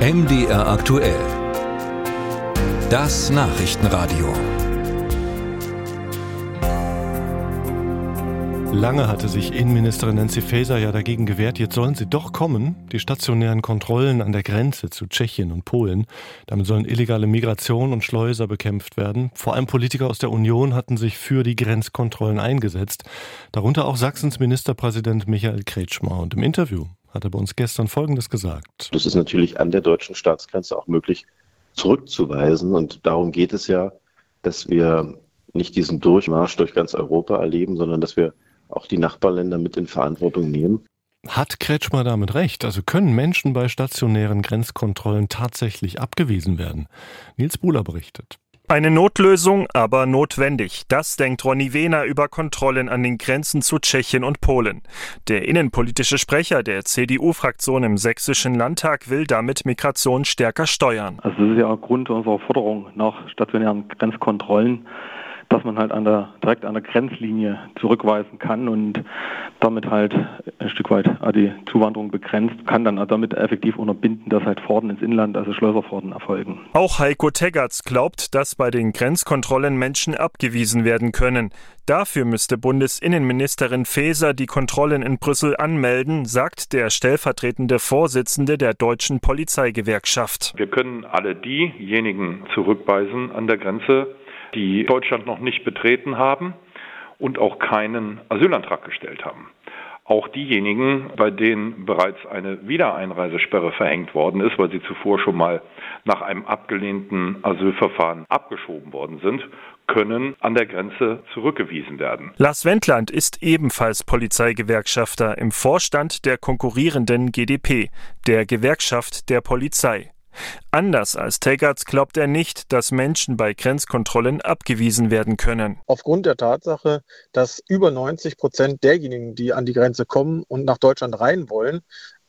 MDR aktuell. Das Nachrichtenradio. Lange hatte sich Innenministerin Nancy Faeser ja dagegen gewehrt, jetzt sollen sie doch kommen, die stationären Kontrollen an der Grenze zu Tschechien und Polen. Damit sollen illegale Migration und Schleuser bekämpft werden. Vor allem Politiker aus der Union hatten sich für die Grenzkontrollen eingesetzt, darunter auch Sachsens Ministerpräsident Michael Kretschmer. Und im Interview hat er bei uns gestern Folgendes gesagt. Das ist natürlich an der deutschen Staatsgrenze auch möglich zurückzuweisen. Und darum geht es ja, dass wir nicht diesen Durchmarsch durch ganz Europa erleben, sondern dass wir auch die Nachbarländer mit in Verantwortung nehmen. Hat Kretschmer damit recht? Also können Menschen bei stationären Grenzkontrollen tatsächlich abgewiesen werden? Nils Buhler berichtet. Eine Notlösung, aber notwendig. Das denkt Ronny Wehner über Kontrollen an den Grenzen zu Tschechien und Polen. Der innenpolitische Sprecher der CDU-Fraktion im Sächsischen Landtag will damit Migration stärker steuern. Also das ist ja Grund unserer Forderung nach stationären Grenzkontrollen dass man halt an der, direkt an der Grenzlinie zurückweisen kann und damit halt ein Stück weit die Zuwanderung begrenzt, kann dann damit effektiv unterbinden, dass halt Fahrten ins Inland, also Schlösserfahrten erfolgen. Auch Heiko Teggerts glaubt, dass bei den Grenzkontrollen Menschen abgewiesen werden können. Dafür müsste Bundesinnenministerin Faeser die Kontrollen in Brüssel anmelden, sagt der stellvertretende Vorsitzende der deutschen Polizeigewerkschaft. Wir können alle diejenigen zurückweisen an der Grenze, die Deutschland noch nicht betreten haben und auch keinen Asylantrag gestellt haben. Auch diejenigen, bei denen bereits eine Wiedereinreisesperre verhängt worden ist, weil sie zuvor schon mal nach einem abgelehnten Asylverfahren abgeschoben worden sind, können an der Grenze zurückgewiesen werden. Lars Wendland ist ebenfalls Polizeigewerkschafter im Vorstand der konkurrierenden GdP, der Gewerkschaft der Polizei. Anders als Teggerts glaubt er nicht, dass Menschen bei Grenzkontrollen abgewiesen werden können. Aufgrund der Tatsache, dass über 90 Prozent derjenigen, die an die Grenze kommen und nach Deutschland rein wollen,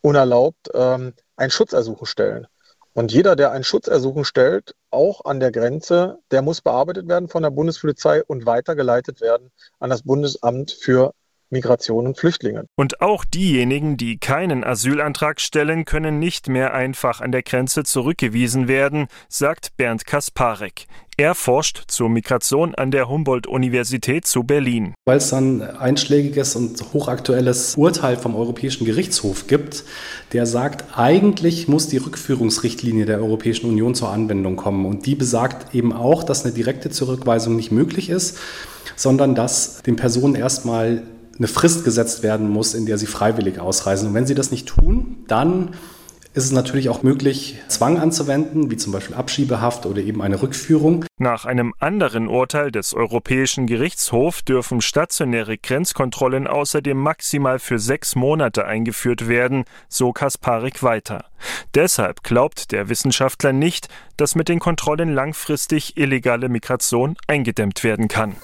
unerlaubt ähm, ein Schutzersuchen stellen. Und jeder, der ein Schutzersuchen stellt, auch an der Grenze, der muss bearbeitet werden von der Bundespolizei und weitergeleitet werden an das Bundesamt für Migration und Flüchtlingen. Und auch diejenigen, die keinen Asylantrag stellen, können nicht mehr einfach an der Grenze zurückgewiesen werden, sagt Bernd Kasparek. Er forscht zur Migration an der Humboldt-Universität zu Berlin. Weil es ein einschlägiges und hochaktuelles Urteil vom Europäischen Gerichtshof gibt, der sagt, eigentlich muss die Rückführungsrichtlinie der Europäischen Union zur Anwendung kommen. Und die besagt eben auch, dass eine direkte Zurückweisung nicht möglich ist, sondern dass den Personen erstmal eine Frist gesetzt werden muss, in der sie freiwillig ausreisen. Und wenn sie das nicht tun, dann ist es natürlich auch möglich, Zwang anzuwenden, wie zum Beispiel Abschiebehaft oder eben eine Rückführung. Nach einem anderen Urteil des Europäischen Gerichtshofs dürfen stationäre Grenzkontrollen außerdem maximal für sechs Monate eingeführt werden, so Kasparik weiter. Deshalb glaubt der Wissenschaftler nicht, dass mit den Kontrollen langfristig illegale Migration eingedämmt werden kann.